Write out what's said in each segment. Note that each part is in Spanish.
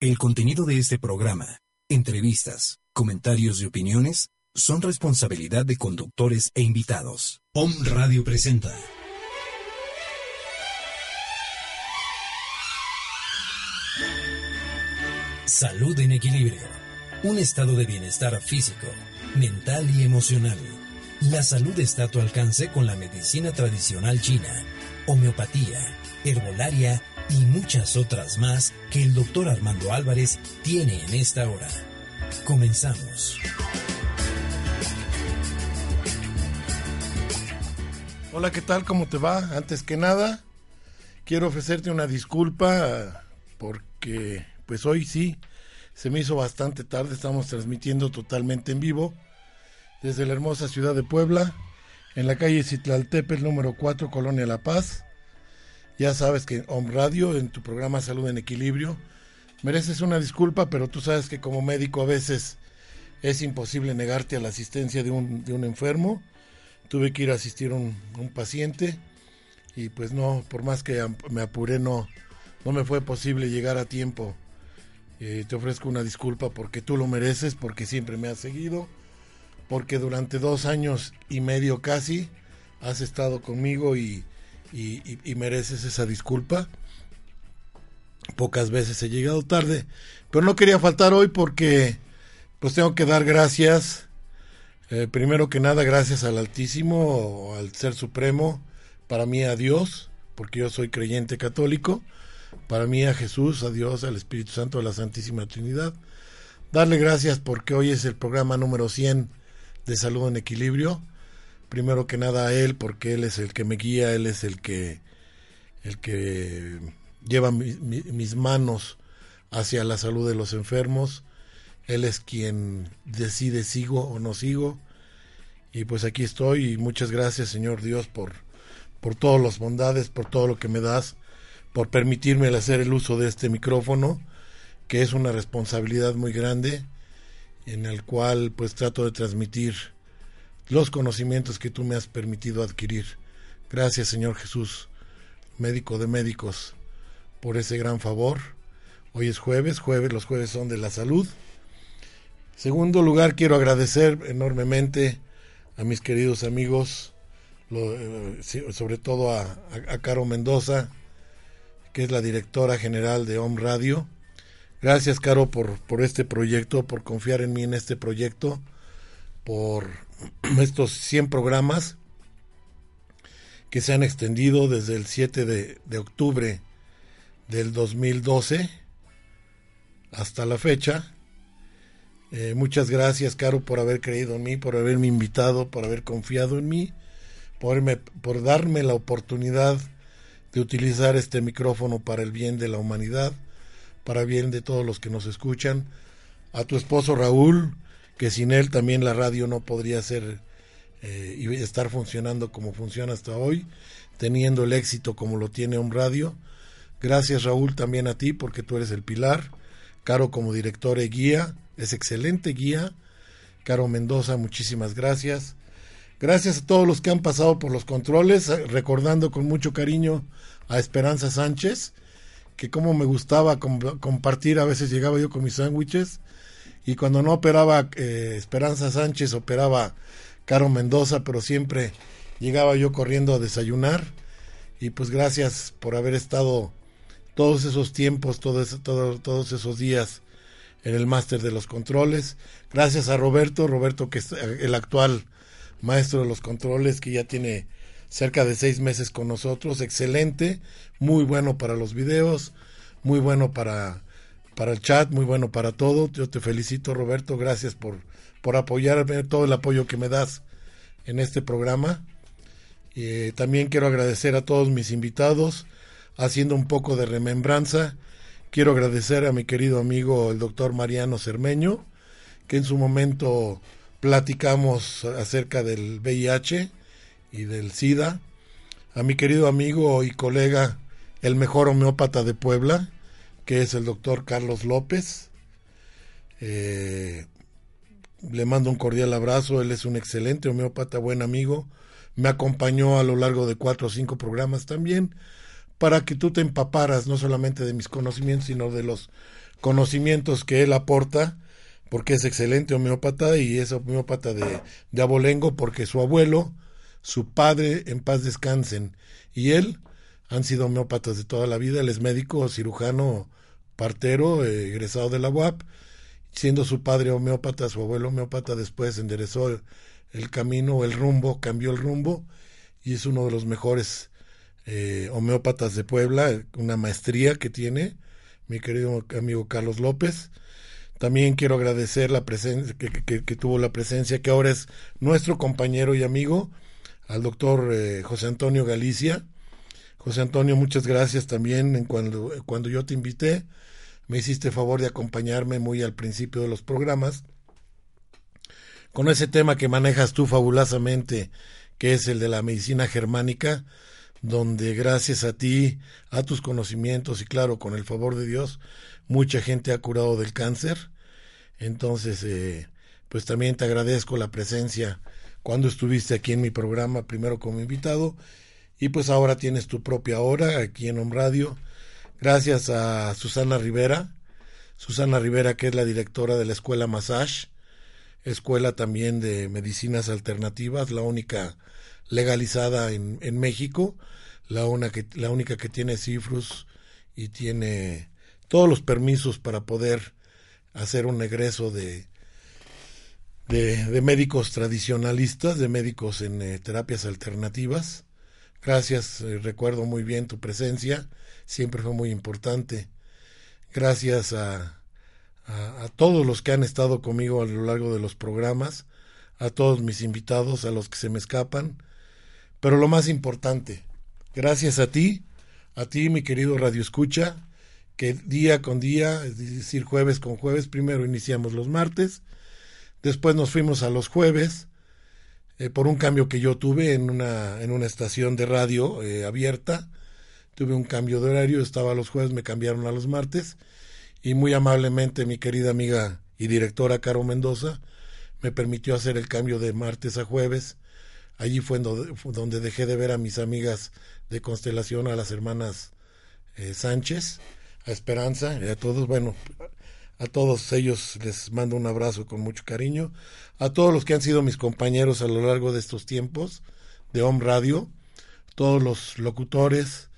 El contenido de este programa, entrevistas, comentarios y opiniones son responsabilidad de conductores e invitados. Om Radio presenta. Salud en equilibrio. Un estado de bienestar físico, mental y emocional. La salud está a tu alcance con la medicina tradicional china, homeopatía, herbolaria y muchas otras más que el doctor Armando Álvarez tiene en esta hora. Comenzamos. Hola, ¿qué tal? ¿Cómo te va? Antes que nada, quiero ofrecerte una disculpa porque pues hoy sí se me hizo bastante tarde, estamos transmitiendo totalmente en vivo desde la hermosa ciudad de Puebla, en la calle Citlaltepec número 4, Colonia La Paz. Ya sabes que Home Radio, en tu programa Salud en Equilibrio, mereces una disculpa, pero tú sabes que como médico a veces es imposible negarte a la asistencia de un, de un enfermo. Tuve que ir a asistir a un, un, paciente y pues no, por más que me apuré, no, no me fue posible llegar a tiempo. Eh, te ofrezco una disculpa porque tú lo mereces, porque siempre me has seguido, porque durante dos años y medio casi has estado conmigo y y, mereces esa disculpa. Pocas veces he llegado tarde, pero no quería faltar hoy porque pues tengo que dar gracias. Eh, primero que nada, gracias al Altísimo, al Ser Supremo, para mí a Dios, porque yo soy creyente católico, para mí a Jesús, a Dios, al Espíritu Santo, a la Santísima Trinidad. Darle gracias porque hoy es el programa número 100 de Salud en Equilibrio primero que nada a él porque él es el que me guía, él es el que el que lleva mis manos hacia la salud de los enfermos, él es quien decide sigo o no sigo. Y pues aquí estoy y muchas gracias Señor Dios por por todas las bondades, por todo lo que me das, por permitirme hacer el uso de este micrófono, que es una responsabilidad muy grande en el cual pues trato de transmitir los conocimientos que tú me has permitido adquirir. Gracias, Señor Jesús, médico de médicos, por ese gran favor. Hoy es jueves, jueves, los jueves son de la salud. Segundo lugar, quiero agradecer enormemente a mis queridos amigos, eh, sobre todo a, Caro Mendoza, que es la directora general de Home Radio. Gracias, Caro, por, por este proyecto, por confiar en mí en este proyecto, por estos 100 programas que se han extendido desde el 7 de, de, octubre del 2012 hasta la fecha. Eh, muchas gracias, Caro, por haber creído en mí, por haberme invitado, por haber confiado en mí, por, por darme la oportunidad de utilizar este micrófono para el bien de la humanidad, para el bien de todos los que nos escuchan. A tu esposo Raúl, que sin él también la radio no podría ser eh, y estar funcionando como funciona hasta hoy, teniendo el éxito como lo tiene un radio. Gracias Raúl también a ti porque tú eres el pilar. Caro como director y guía, es excelente guía. Caro Mendoza, muchísimas gracias. Gracias a todos los que han pasado por los controles, eh, recordando con mucho cariño a Esperanza Sánchez, que como me gustaba compartir, a veces llegaba yo con mis sándwiches y cuando no operaba eh, Esperanza Sánchez, operaba Caro Mendoza, pero siempre llegaba yo corriendo a desayunar y pues gracias por haber estado todos esos tiempos, todos, todos esos días en el máster de los controles. Gracias a Roberto, Roberto que es el actual maestro de los controles, que ya tiene cerca de seis meses con nosotros, excelente, muy bueno para los videos, muy bueno para para el chat, muy bueno para todo. Yo te felicito, Roberto, gracias por, por apoyarme, todo el apoyo que me das en este programa. Eh, también quiero agradecer a todos mis invitados, haciendo un poco de remembranza. Quiero agradecer a mi querido amigo el doctor Mariano Cermeño, que en su momento platicamos acerca del VIH y del SIDA. A mi querido amigo y colega, el mejor homeópata de Puebla, que es el doctor Carlos López. Eh, le mando un cordial abrazo, él es un excelente homeópata, buen amigo. Me acompañó a lo largo de cuatro o cinco programas también para que tú te empaparas no solamente de mis conocimientos, sino de los conocimientos que él aporta, porque es excelente homeópata y es homeópata de, de abolengo, porque su abuelo, su padre, en paz descansen, y él han sido homeópatas de toda la vida. Él es médico, cirujano, partero, eh, egresado de la UAP. Siendo su padre homeópata, su abuelo homeópata, después enderezó el, camino, el rumbo, cambió el rumbo y es uno de los mejores eh, homeópatas de Puebla, una maestría que tiene mi querido amigo Carlos López. También quiero agradecer la presencia que, tuvo la presencia, que ahora es nuestro compañero y amigo, al doctor eh, José Antonio Galicia. José Antonio, muchas gracias también cuando, cuando yo te invité. Me hiciste favor de acompañarme muy al principio de los programas con ese tema que manejas tú fabulosamente, que es el de la medicina germánica donde gracias a ti, a tus conocimientos y claro, con el favor de Dios, mucha gente ha curado del cáncer. Entonces, eh, pues también te agradezco la presencia cuando estuviste aquí en mi programa, primero como invitado, y pues ahora tienes tu propia hora aquí en Home Radio. Gracias a Susana Rivera, Susana Rivera que es la directora de la Escuela Massage, escuela también de medicinas alternativas, la única legalizada en, en México, la, una que, la única que tiene cifrus y tiene todos los permisos para poder hacer un egreso de, de, médicos tradicionalistas, de médicos en eh, terapias alternativas. Gracias, eh, recuerdo muy bien tu presencia, siempre fue muy importante. Gracias a, a, a, todos los que han estado conmigo a lo largo de los programas, a todos mis invitados, a los que se me escapan, pero lo más importante, gracias a ti, a ti, mi querido Radio Escucha, que día con día, es decir, jueves con jueves, primero iniciamos los martes, después nos fuimos a los jueves, eh, por un cambio que yo tuve en una, en una estación de radio eh, abierta, tuve un cambio de horario, estaba los jueves, me cambiaron a los martes, y muy amablemente mi querida amiga y directora Caro Mendoza me permitió hacer el cambio de martes a jueves, Allí fue donde dejé de ver a mis amigas de constelación, a las hermanas eh, Sánchez, a Esperanza, y a todos, bueno, a todos ellos les mando un abrazo con mucho cariño, a todos los que han sido mis compañeros a lo largo de estos tiempos de Home Radio, todos los locutores,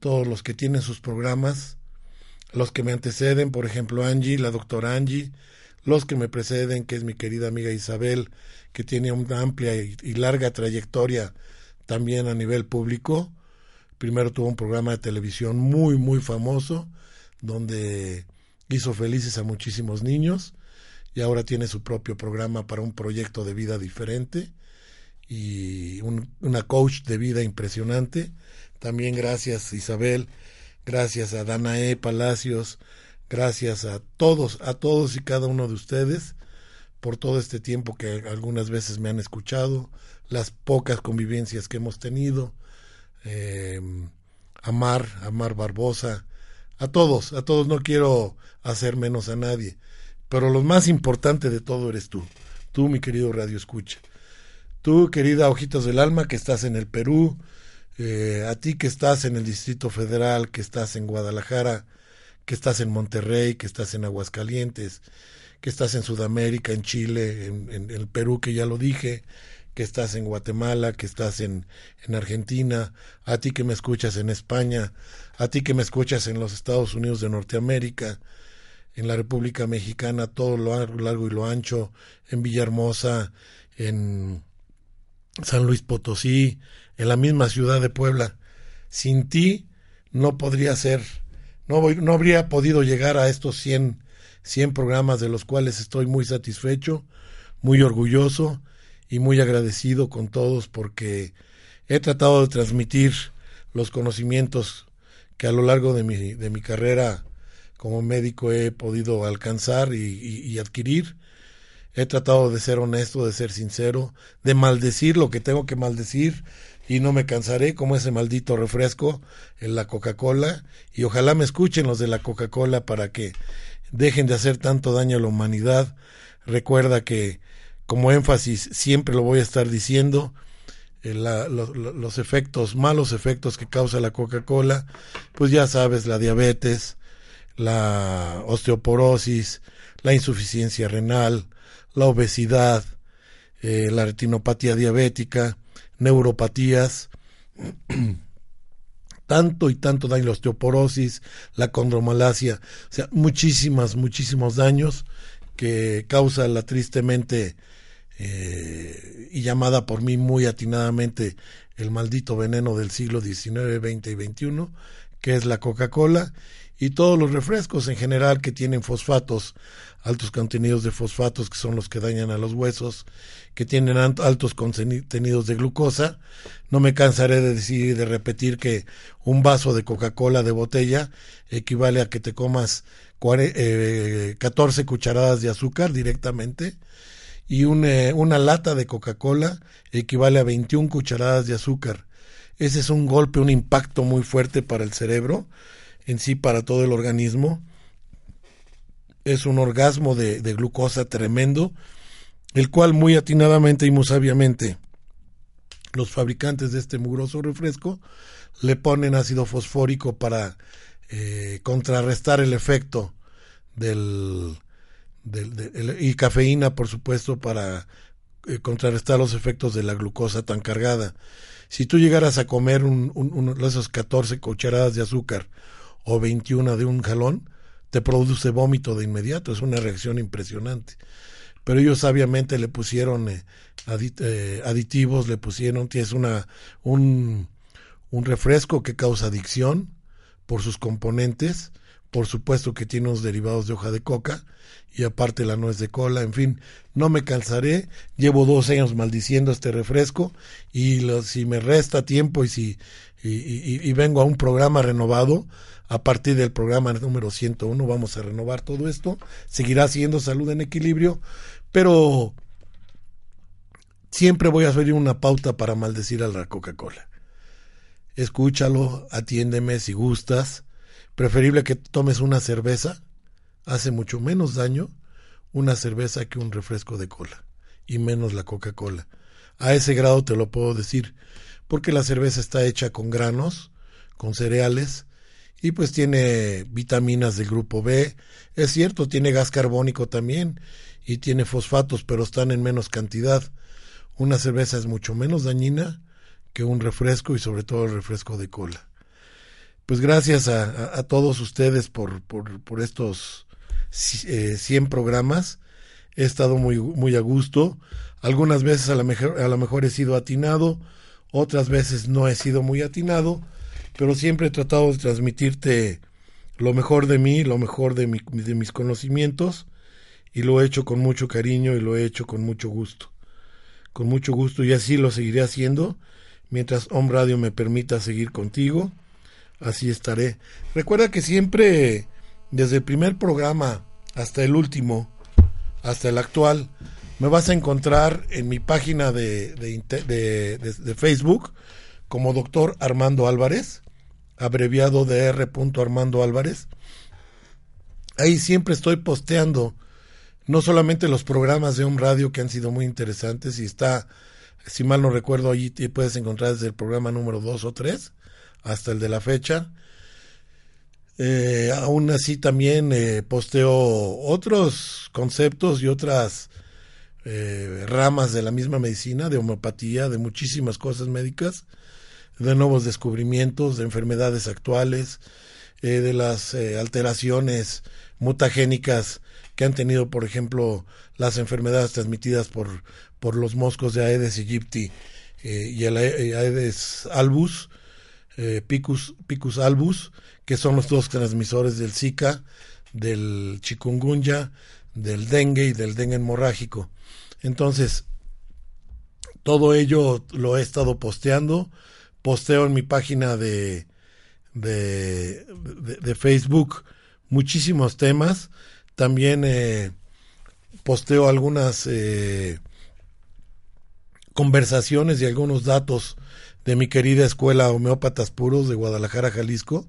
todos los que tienen sus programas, los que me anteceden, por ejemplo Angie, la doctora Angie, los que me preceden, que es mi querida amiga Isabel, que tiene una amplia y, larga trayectoria también a nivel público. Primero tuvo un programa de televisión muy, muy famoso, donde hizo felices a muchísimos niños y ahora tiene su propio programa para un proyecto de vida diferente y una coach de vida impresionante. También gracias Isabel, gracias a Danae Palacios, gracias a todos, a todos y cada uno de ustedes por todo este tiempo que algunas veces me han escuchado, las pocas convivencias que hemos tenido, eh, Amar, Amar Barbosa, a todos, a todos no quiero hacer menos a nadie, pero lo más importante de todo eres tú, tú mi querido Radio Escucha, tú querida Ojitos del Alma que estás en el Perú, eh, a ti que estás en el Distrito Federal, que estás en Guadalajara, que estás en Monterrey, que estás en Aguascalientes, que estás en Sudamérica, en Chile, en, el Perú, que ya lo dije, que estás en Guatemala, que estás en, en Argentina, a ti que me escuchas en España, a ti que me escuchas en los Estados Unidos de Norteamérica, en la República Mexicana, todo lo largo y lo ancho, en Villahermosa, en San Luis Potosí, en la misma ciudad de Puebla. Sin ti no podría ser, no, no habría podido llegar a estos 100 100 programas de los cuales estoy muy satisfecho, muy orgulloso y muy agradecido con todos porque he tratado de transmitir los conocimientos que a lo largo de mi, de mi carrera como médico he podido alcanzar y, adquirir. He tratado de ser honesto, de ser sincero, de maldecir lo que tengo que maldecir y no me cansaré como ese maldito refresco en la Coca-Cola y ojalá me escuchen los de la Coca-Cola para que dejen de hacer tanto daño a la humanidad. Recuerda que como énfasis siempre lo voy a estar diciendo, eh, los efectos, malos efectos que causa la Coca-Cola, pues ya sabes, la diabetes, la osteoporosis, la insuficiencia renal, la obesidad, eh, la retinopatía diabética, neuropatías, tanto y tanto daño, la osteoporosis, la condromalacia, o sea, muchísimas, muchísimos daños que causa la tristemente eh, y llamada por mí muy atinadamente el maldito veneno del siglo XIX, XX y XXI, que es la Coca-Cola, y todos los refrescos en general que tienen fosfatos, altos contenidos de fosfatos que son los que dañan a los huesos, que tienen altos contenidos de glucosa. No me cansaré de decir y de repetir que un vaso de Coca-Cola de botella equivale a que te comas 14 eh, cucharadas de azúcar directamente y eh, una lata de Coca-Cola equivale a 21 cucharadas de azúcar. Ese es un golpe, un impacto muy fuerte para el cerebro en sí para todo el organismo. Es un orgasmo de, glucosa tremendo, el cual muy atinadamente y muy sabiamente los fabricantes de este mugroso refresco le ponen ácido fosfórico para eh, contrarrestar el efecto del, y cafeína por supuesto para eh, contrarrestar los efectos de la glucosa tan cargada. Si tú llegaras a comer un, un, de esos 14 cucharadas de azúcar o 21 de un jalón, te produce vómito de inmediato, es una reacción impresionante. Pero ellos sabiamente le pusieron eh, eh, aditivos, le pusieron, tienes una, un, un refresco que causa adicción por sus componentes, por supuesto que tiene unos derivados de hoja de coca y aparte la nuez de cola, en fin, no me cansaré, llevo dos años maldiciendo este refresco y si me resta tiempo y si y, vengo a un programa renovado, a partir del programa número 101 vamos a renovar todo esto, seguirá siendo salud en equilibrio, pero siempre voy a hacer una pauta para maldecir a la Coca-Cola. Escúchalo, atiéndeme si gustas, preferible que tomes una cerveza, hace mucho menos daño una cerveza que un refresco de cola, y menos la Coca-Cola. A ese grado te lo puedo decir, porque la cerveza está hecha con granos, con cereales, y pues tiene vitaminas del grupo B. Es cierto, tiene gas carbónico también y tiene fosfatos, pero están en menos cantidad. Una cerveza es mucho menos dañina que un refresco y sobre todo el refresco de cola. Pues gracias a, todos ustedes por, por, estos eh, 100 programas. He estado muy, muy a gusto. Algunas veces a lo, mejor, a lo mejor he sido atinado, otras veces no he sido muy atinado, pero siempre he tratado de transmitirte lo mejor de mí, lo mejor de, mi, de mis conocimientos, y lo he hecho con mucho cariño y lo he hecho con mucho gusto. Con mucho gusto y así lo seguiré haciendo mientras Home Radio me permita seguir contigo. Así estaré. Recuerda que siempre, desde el primer programa hasta el último, hasta el actual, me vas a encontrar en mi página de, de, Facebook como doctor Armando Álvarez, abreviado de R. Armando Álvarez. Ahí siempre estoy posteando no solamente los programas de Home Radio que han sido muy interesantes y está, si mal no recuerdo, allí puedes encontrar desde el programa número 2 o 3 hasta el de la fecha. Eh, aún así también eh, posteo otros conceptos y otras eh, ramas de la misma medicina, de homeopatía, de muchísimas cosas médicas, de nuevos descubrimientos, de enfermedades actuales, eh, de las eh, alteraciones mutagénicas que han tenido, por ejemplo, las enfermedades transmitidas por, por los moscos de Aedes aegypti y el Aedes albus, Picus, Picus albus, que son los dos transmisores del Zika, del chikungunya, del dengue y del dengue hemorrágico. Entonces, todo ello lo he estado posteando. Posteo en mi página de, de, de, Facebook muchísimos temas. También eh, posteo algunas eh, conversaciones y algunos datos de mi querida escuela Homeópatas Puros de Guadalajara, Jalisco,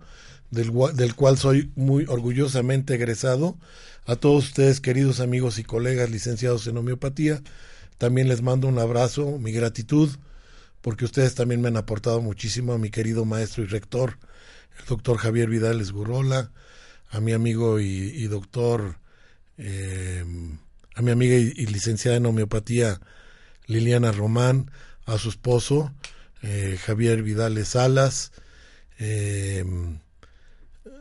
del, del cual soy muy orgullosamente egresado. A todos ustedes, queridos amigos y colegas licenciados en homeopatía, también les mando un abrazo, mi gratitud, porque ustedes también me han aportado muchísimo a mi querido maestro y rector, el doctor Javier Vidal Esgurrola, a mi amigo y, doctor, eh, a mi amiga y, licenciada en homeopatía Liliana Román, a su esposo eh, Javier Vidal Salas, eh,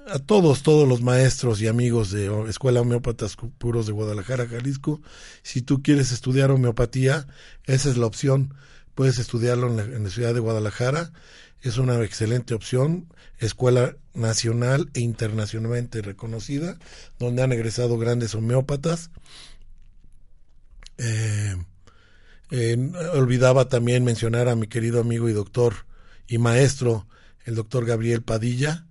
a todos, todos los maestros y amigos de Escuela Homeópatas Puros de Guadalajara, Jalisco. Si tú quieres estudiar homeopatía, esa es la opción. Puedes estudiarlo en la ciudad de Guadalajara. Es una excelente opción escuela nacional e internacionalmente reconocida, donde han egresado grandes homeópatas. Eh, olvidaba también mencionar a mi querido amigo y doctor y maestro, el doctor Gabriel Padilla,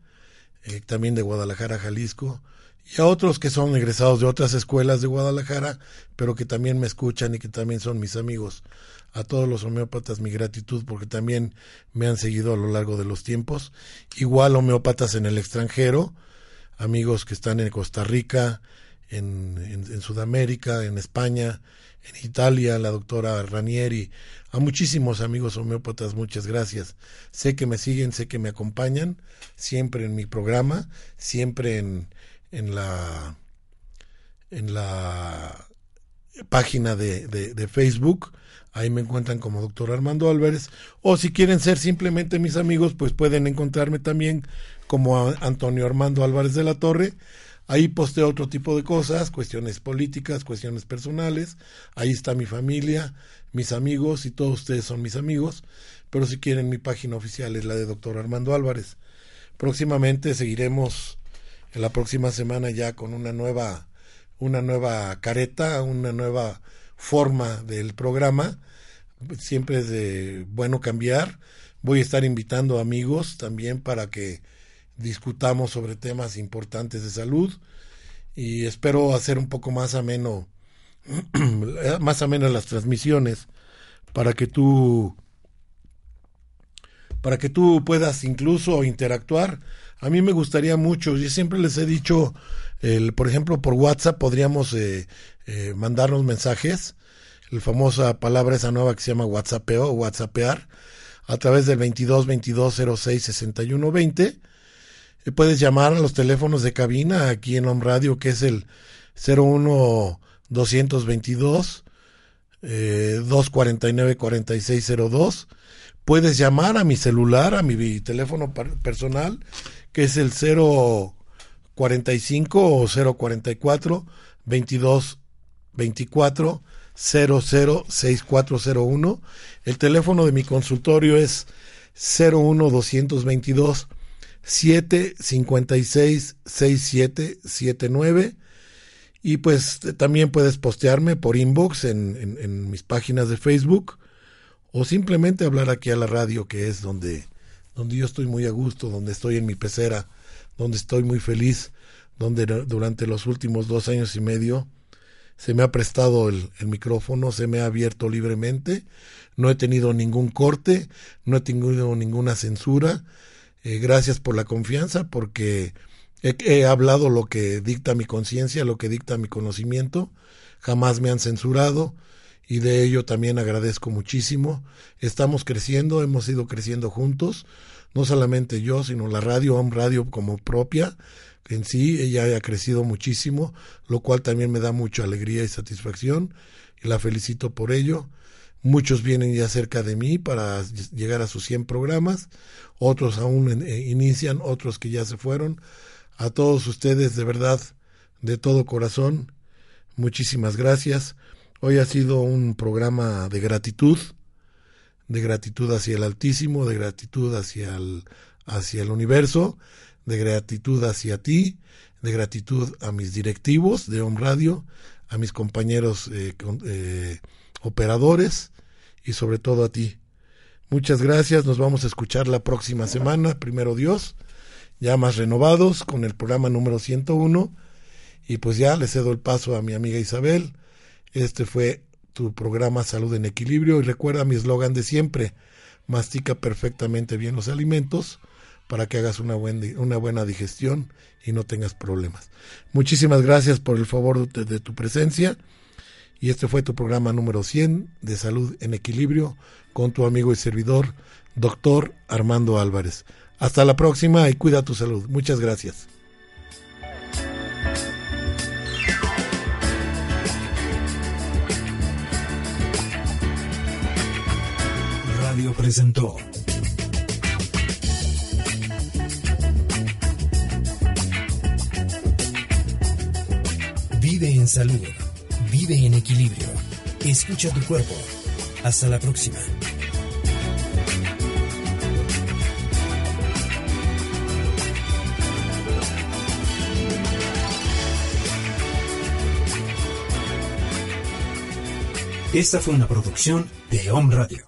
eh, también de Guadalajara, Jalisco, y a otros que son egresados de otras escuelas de Guadalajara, pero que también me escuchan y que también son mis amigos a todos los homeópatas mi gratitud porque también me han seguido a lo largo de los tiempos. Igual homeópatas en el extranjero, amigos que están en Costa Rica, en, Sudamérica, en España, en Italia, la doctora Ranieri, a muchísimos amigos homeópatas, muchas gracias. Sé que me siguen, sé que me acompañan, siempre en mi programa, siempre en, en la en la página de, de Facebook Ahí me encuentran como doctor Armando Álvarez. O si quieren ser simplemente mis amigos, pues pueden encontrarme también como Antonio Armando Álvarez de la Torre. Ahí posteo otro tipo de cosas, cuestiones políticas, cuestiones personales. Ahí está mi familia, mis amigos y todos ustedes son mis amigos. Pero si quieren, mi página oficial es la de doctor Armando Álvarez. Próximamente seguiremos en la próxima semana ya con una nueva, una nueva careta, una nueva forma del programa. Siempre es de bueno cambiar. Voy a estar invitando amigos también para que discutamos sobre temas importantes de salud y espero hacer un poco más ameno más ameno las transmisiones para que tú para que tú puedas incluso interactuar. A mí me gustaría mucho, yo siempre les he dicho, el, por ejemplo, por WhatsApp podríamos eh, eh, mandarnos mensajes, la famosa palabra esa nueva que se llama WhatsAppeo o WhatsAppear, a través del 22 22 06 61 20. Puedes llamar a los teléfonos de cabina aquí en Home Radio, que es el 01 222 eh, 249 4602. Puedes llamar a mi celular, a mi teléfono personal, que es el 045 o 044 22 24 006401. El teléfono de mi consultorio es 01222 756 6779 y pues también puedes postearme por inbox en, en, mis páginas de Facebook o simplemente hablar aquí a la radio que es donde, donde yo estoy muy a gusto, donde estoy en mi pecera, donde estoy muy feliz, donde durante los últimos dos años y medio se me ha prestado el, micrófono, se me ha abierto libremente, no he tenido ningún corte, no he tenido ninguna censura. Eh, gracias por la confianza, porque he, hablado lo que dicta mi conciencia, lo que dicta mi conocimiento, jamás me han censurado y de ello también agradezco muchísimo. Estamos creciendo, hemos ido creciendo juntos, no solamente yo, sino la radio, un Radio como propia, en sí ella ha crecido muchísimo, lo cual también me da mucha alegría y satisfacción y la felicito por ello. Muchos vienen ya cerca de mí para llegar a sus 100 programas, otros aún eh, inician, otros que ya se fueron. A todos ustedes, de verdad, de todo corazón, muchísimas gracias. Hoy ha sido un programa de gratitud, de gratitud hacia el Altísimo, de gratitud hacia el, hacia el universo de gratitud hacia ti, de gratitud a mis directivos de Home Radio, a mis compañeros eh, eh, operadores y sobre todo a ti. Muchas gracias, nos vamos a escuchar la próxima semana, primero Dios, ya más renovados con el programa número 101 y pues ya le cedo el paso a mi amiga Isabel. Este fue tu programa Salud en Equilibrio y recuerda mi eslogan de siempre, mastica perfectamente bien los alimentos para que hagas una, una buena digestión y no tengas problemas. Muchísimas gracias por el favor de tu presencia y este fue tu programa número 100 de Salud en Equilibrio con tu amigo y servidor, doctor Armando Álvarez. Hasta la próxima y cuida tu salud. Muchas gracias. Radio presentó Vive en salud, vive en equilibrio. Escucha tu cuerpo. Hasta la próxima. Esta fue una producción de Home Radio.